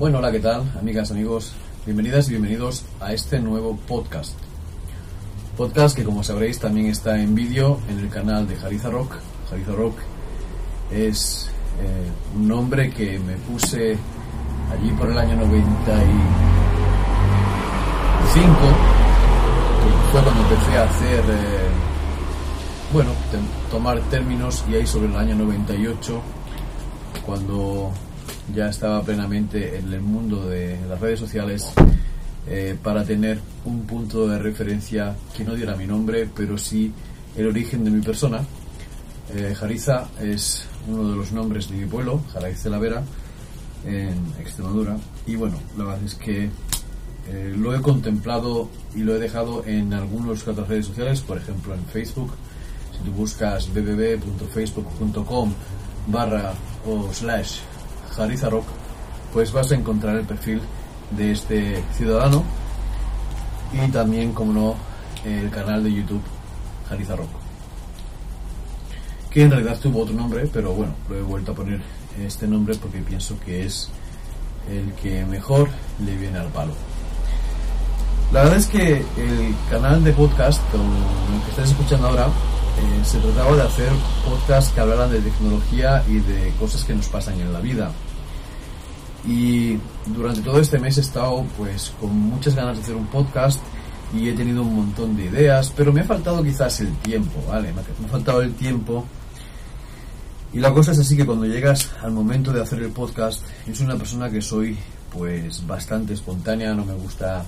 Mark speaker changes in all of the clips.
Speaker 1: Bueno, hola, ¿qué tal? Amigas, amigos, bienvenidas y bienvenidos a este nuevo podcast. Podcast que, como sabréis, también está en vídeo en el canal de Jariza Rock. Jariza Rock es eh, un nombre que me puse allí por el año 95, que fue cuando empecé a hacer, eh, bueno, tomar términos y ahí sobre el año 98, cuando ya estaba plenamente en el mundo de las redes sociales eh, para tener un punto de referencia que no diera mi nombre, pero sí el origen de mi persona. Eh, Jariza es uno de los nombres de mi pueblo, Jaraíz de la Vera, en Extremadura. Y bueno, la verdad es que eh, lo he contemplado y lo he dejado en algunas otras redes sociales, por ejemplo en Facebook. Si tú buscas www.facebook.com barra o slash Jariza Rock, pues vas a encontrar el perfil de este ciudadano y también, como no, el canal de YouTube Jariza Rock, que en realidad tuvo otro nombre, pero bueno, lo he vuelto a poner este nombre porque pienso que es el que mejor le viene al palo. La verdad es que el canal de podcast, con el que estás escuchando ahora, eh, se trataba de hacer podcasts que hablaran de tecnología y de cosas que nos pasan en la vida. Y durante todo este mes he estado pues con muchas ganas de hacer un podcast y he tenido un montón de ideas, pero me ha faltado quizás el tiempo, ¿vale? Me ha faltado el tiempo. Y la cosa es así que cuando llegas al momento de hacer el podcast, yo soy una persona que soy pues bastante espontánea, no me gusta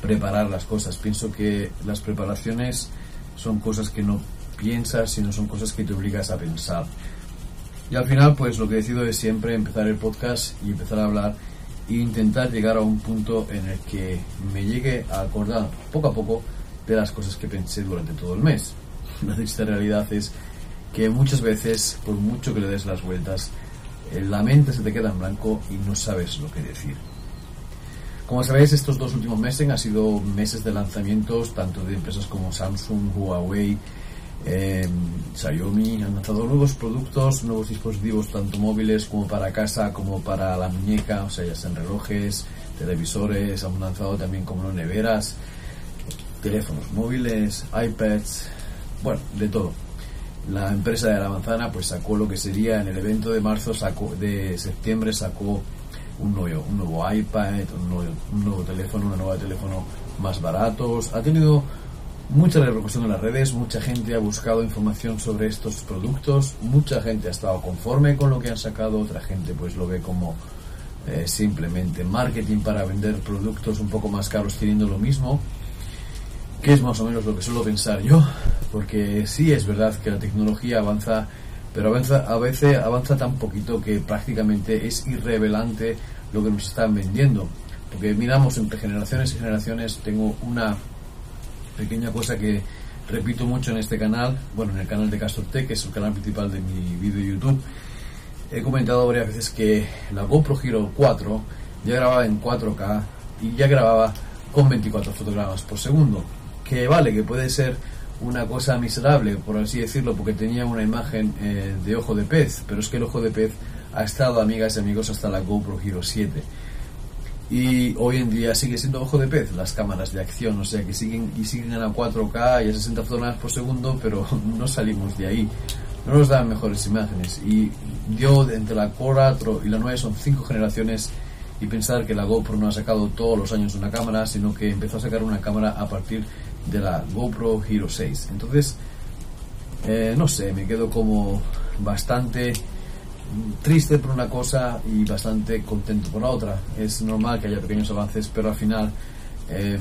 Speaker 1: preparar las cosas. Pienso que las preparaciones son cosas que no piensas, sino son cosas que te obligas a pensar. Y al final, pues lo que decido es siempre empezar el podcast y empezar a hablar e intentar llegar a un punto en el que me llegue a acordar poco a poco de las cosas que pensé durante todo el mes. La triste realidad es que muchas veces, por mucho que le des las vueltas, eh, la mente se te queda en blanco y no sabes lo que decir. Como sabéis, estos dos últimos meses han sido meses de lanzamientos tanto de empresas como Samsung, Huawei, eh, Xiaomi han lanzado nuevos productos, nuevos dispositivos, tanto móviles como para casa, como para la muñeca, o sea, ya sean relojes, televisores, han lanzado también como neveras, teléfonos móviles, iPads, bueno, de todo. La empresa de la manzana pues sacó lo que sería en el evento de marzo, sacó, de septiembre sacó un nuevo, un nuevo iPad, un nuevo, un nuevo teléfono, una nueva teléfono más baratos. Ha tenido mucha repercusión en las redes, mucha gente ha buscado información sobre estos productos, mucha gente ha estado conforme con lo que han sacado, otra gente pues lo ve como eh, simplemente marketing para vender productos un poco más caros teniendo lo mismo, que es más o menos lo que suelo pensar yo, porque sí es verdad que la tecnología avanza, pero avanza, a veces avanza tan poquito que prácticamente es irrevelante lo que nos están vendiendo. Porque miramos entre generaciones y generaciones, tengo una pequeña cosa que repito mucho en este canal, bueno, en el canal de Tech, que es el canal principal de mi vídeo YouTube. He comentado varias veces que la GoPro Hero 4 ya grababa en 4K y ya grababa con 24 fotogramas por segundo. Que vale, que puede ser una cosa miserable, por así decirlo, porque tenía una imagen eh, de ojo de pez, pero es que el ojo de pez ha estado, amigas y amigos, hasta la GoPro Hero 7 y hoy en día sigue siendo ojo de pez las cámaras de acción, o sea que siguen y siguen a 4K y a 60 fotogramas por segundo, pero no salimos de ahí. No nos dan mejores imágenes. Y yo, entre la 4 y la 9 son 5 generaciones y pensar que la GoPro no ha sacado todos los años una cámara, sino que empezó a sacar una cámara a partir de la GoPro Hero 6. Entonces, eh, no sé, me quedo como bastante triste por una cosa y bastante contento por la otra. Es normal que haya pequeños avances, pero al final em,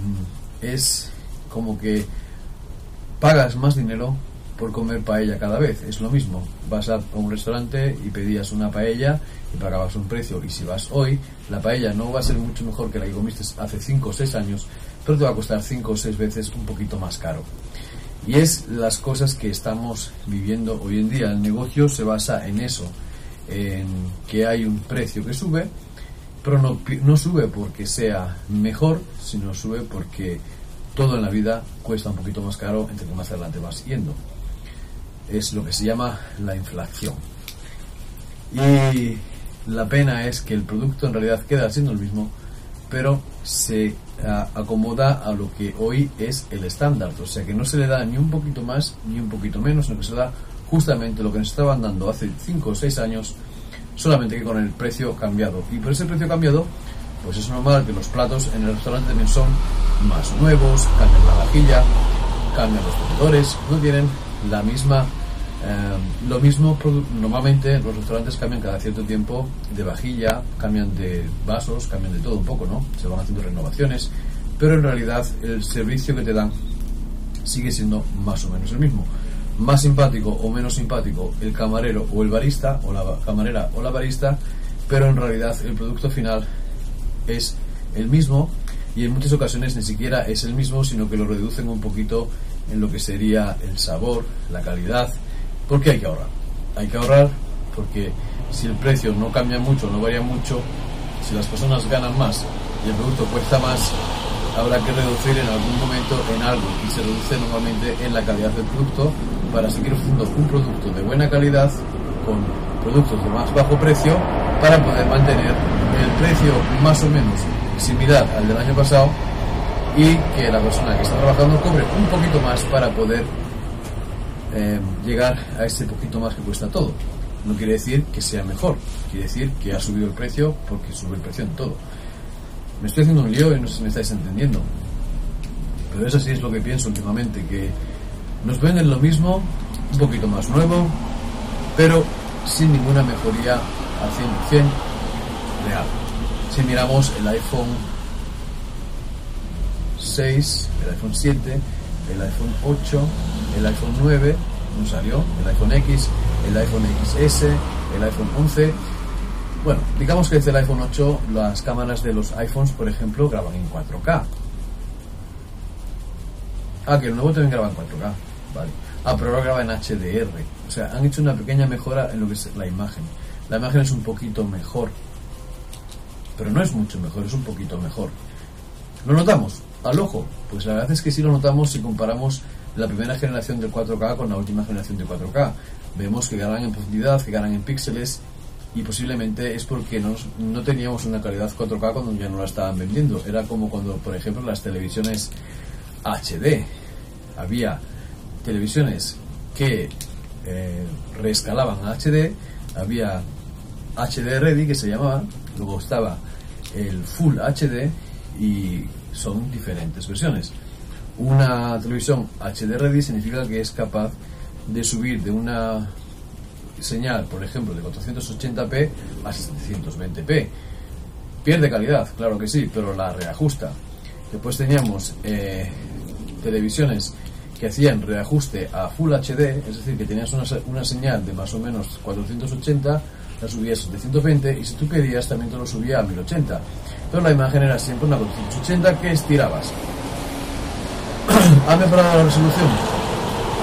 Speaker 1: es como que pagas más dinero por comer paella cada vez. Es lo mismo. Vas a un restaurante y pedías una paella y pagabas un precio. Y si vas hoy, la paella no va a ser mucho mejor que la que comiste hace 5 o 6 años, pero te va a costar 5 o 6 veces un poquito más caro. Y es las cosas que estamos viviendo hoy en día. El negocio se basa en eso en que hay un precio que sube, pero no, no sube porque sea mejor, sino sube porque todo en la vida cuesta un poquito más caro entre que más adelante vas yendo. Es lo que se llama la inflación. Y la pena es que el producto en realidad queda siendo el mismo, pero se acomoda a lo que hoy es el estándar. O sea que no se le da ni un poquito más ni un poquito menos, sino que se da justamente lo que nos estaban dando hace 5 o 6 años, solamente que con el precio cambiado. Y por ese precio cambiado, pues es normal que los platos en el restaurante también son más nuevos, cambian la vajilla, cambian los comedores, no tienen la misma eh, lo mismo, normalmente los restaurantes cambian cada cierto tiempo de vajilla, cambian de vasos, cambian de todo un poco, ¿no? Se van haciendo renovaciones, pero en realidad el servicio que te dan sigue siendo más o menos el mismo. Más simpático o menos simpático el camarero o el barista, o la camarera o la barista, pero en realidad el producto final es el mismo y en muchas ocasiones ni siquiera es el mismo, sino que lo reducen un poquito en lo que sería el sabor, la calidad, ¿Por qué hay que ahorrar? Hay que ahorrar porque si el precio no cambia mucho, no varía mucho, si las personas ganan más y el producto cuesta más, habrá que reducir en algún momento en algo y se reduce normalmente en la calidad del producto para seguir ofreciendo un producto de buena calidad con productos de más bajo precio para poder mantener el precio más o menos similar al del año pasado y que la persona que está trabajando cobre un poquito más para poder eh, llegar a ese poquito más que cuesta todo. No quiere decir que sea mejor, quiere decir que ha subido el precio porque sube el precio en todo. Me estoy haciendo un lío y no sé si me estáis entendiendo. Pero eso sí es lo que pienso últimamente, que nos venden lo mismo, un poquito más nuevo, pero sin ninguna mejoría al 100% real. Si miramos el iPhone 6, el iPhone 7, el iPhone 8, el iPhone 9, no salió, el iPhone X, el iPhone XS, el iPhone 11. Bueno, digamos que desde el iPhone 8 las cámaras de los iPhones, por ejemplo, graban en 4K. Ah, que el nuevo también graba en 4K. Vale. Ah, ahora graba en HDR. O sea, han hecho una pequeña mejora en lo que es la imagen. La imagen es un poquito mejor. Pero no es mucho mejor, es un poquito mejor. ¿Lo notamos? Al ojo. Pues la verdad es que sí lo notamos si comparamos la primera generación del 4K con la última generación de 4K. Vemos que ganan en profundidad, que ganan en píxeles y posiblemente es porque no, no teníamos una calidad 4K cuando ya no la estaban vendiendo. Era como cuando, por ejemplo, las televisiones HD. Había televisiones que eh, reescalaban a HD, había HD Ready que se llamaba, luego estaba el Full HD y son diferentes versiones. Una televisión HD Ready significa que es capaz de subir de una señal, por ejemplo, de 480p a 720p. Pierde calidad, claro que sí, pero la reajusta. Después teníamos eh, televisiones que hacían reajuste a Full HD, es decir, que tenías una, una, señal de más o menos 480, la subías a 720 y si tú querías también te lo subía a 1080. Pero la imagen era siempre una 480 que estirabas. ¿Ha mejorado la resolución?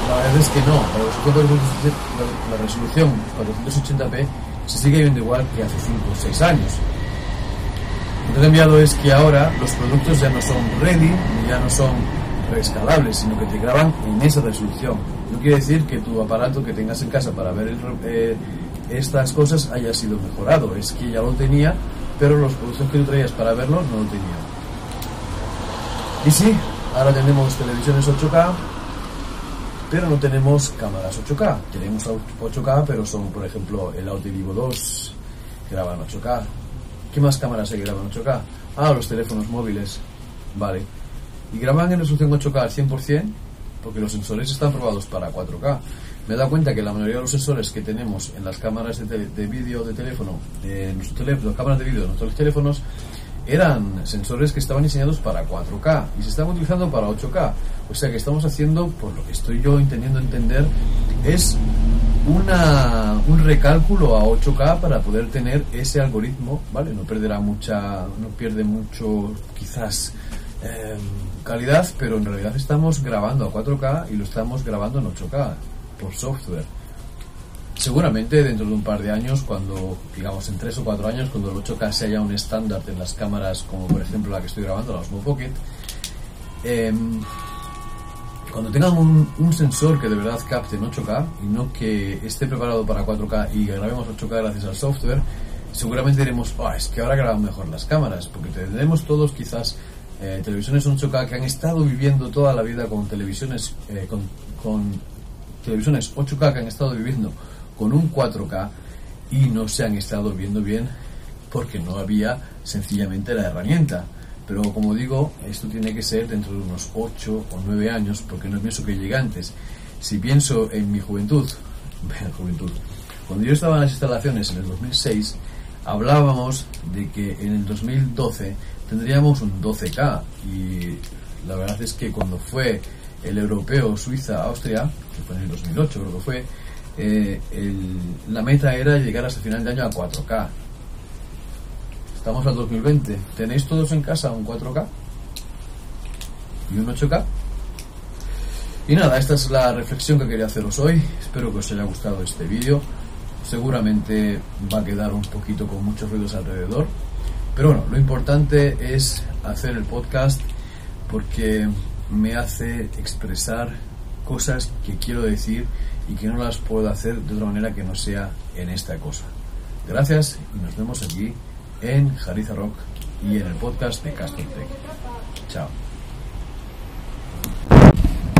Speaker 1: La verdad es que no. La resolución 480p se sigue viendo igual que hace 5 o 6 años. Lo que ha cambiado es que ahora los productos ya no son ready ya no son reescalables, sino que te graban en esa resolución. No quiere decir que tu aparato que tengas en casa para ver eh, estas cosas haya sido mejorado, es que ya lo tenía, pero los productos que tú traías para verlo no lo tenía. Y sí, Ahora tenemos televisiones 8K, pero no tenemos cámaras 8K. Tenemos 8K, pero son, por ejemplo, el Audi Vivo 2, que graban 8K. ¿Qué más cámaras que graban 8K? Ah, los teléfonos móviles. Vale. Y graban en resolución 8K al 100%, porque los sensores están probados para 4K. Me he dado cuenta que la mayoría de los sensores que tenemos en las cámaras de, vídeo de teléfono, de nuestro teléfono, cámaras de vídeo de nuestros teléfonos, eran sensores que estaban diseñados para 4K y se estaban utilizando para 8K. O sea que estamos haciendo, por lo que estoy yo intentando entender, es una, un recálculo a 8K para poder tener ese algoritmo, ¿vale? No perderá mucha, no pierde mucho quizás em, calidad, pero en realidad estamos grabando a 4K y lo estamos grabando en 8K por software. Seguramente dentro de un par de años, cuando, digamos, en tres o cuatro años, cuando el 8K sea un estándar en las cámaras, como por ejemplo la que estoy grabando, la Osmo Pocket, em, cuando tengan un, sensor que de verdad capte en 8K y no que esté preparado para 4K y grabemos 8K gracias al software, seguramente diremos, "Ah, es que ahora graban mejor las cámaras, porque tendremos todos quizás eh, televisiones 8K que han estado viviendo toda la vida con televisiones eh, con, con televisiones 8K que han estado viviendo con un 4K y no se han estado viendo bien porque no había sencillamente la herramienta. Pero como digo, esto tiene que ser dentro de unos 8 o 9 años, porque no pienso que llegue antes. Si pienso en mi juventud, en juventud, cuando yo estaba en las instalaciones en el 2006, hablábamos de que en el 2012 tendríamos un 12K y la verdad es que cuando fue el europeo Suiza-Austria, que fue en el 2008 creo que fue, eh, el- la meta era llegar hasta final de año a 4K. Estamos al 2020. ¿Tenéis todos en casa un 4K? ¿Y un 8K? Y nada, esta es la reflexión que quería haceros hoy. Espero que os haya gustado este vídeo. Seguramente va a quedar un poquito con muchos ruidos alrededor. Pero bueno, lo importante es hacer el podcast porque me hace expresar cosas que quiero decir y que no las puedo hacer de otra manera que no sea en esta cosa. Gracias y nos vemos aquí en Jariza Rock y en el podcast de Castor Tech. Chao.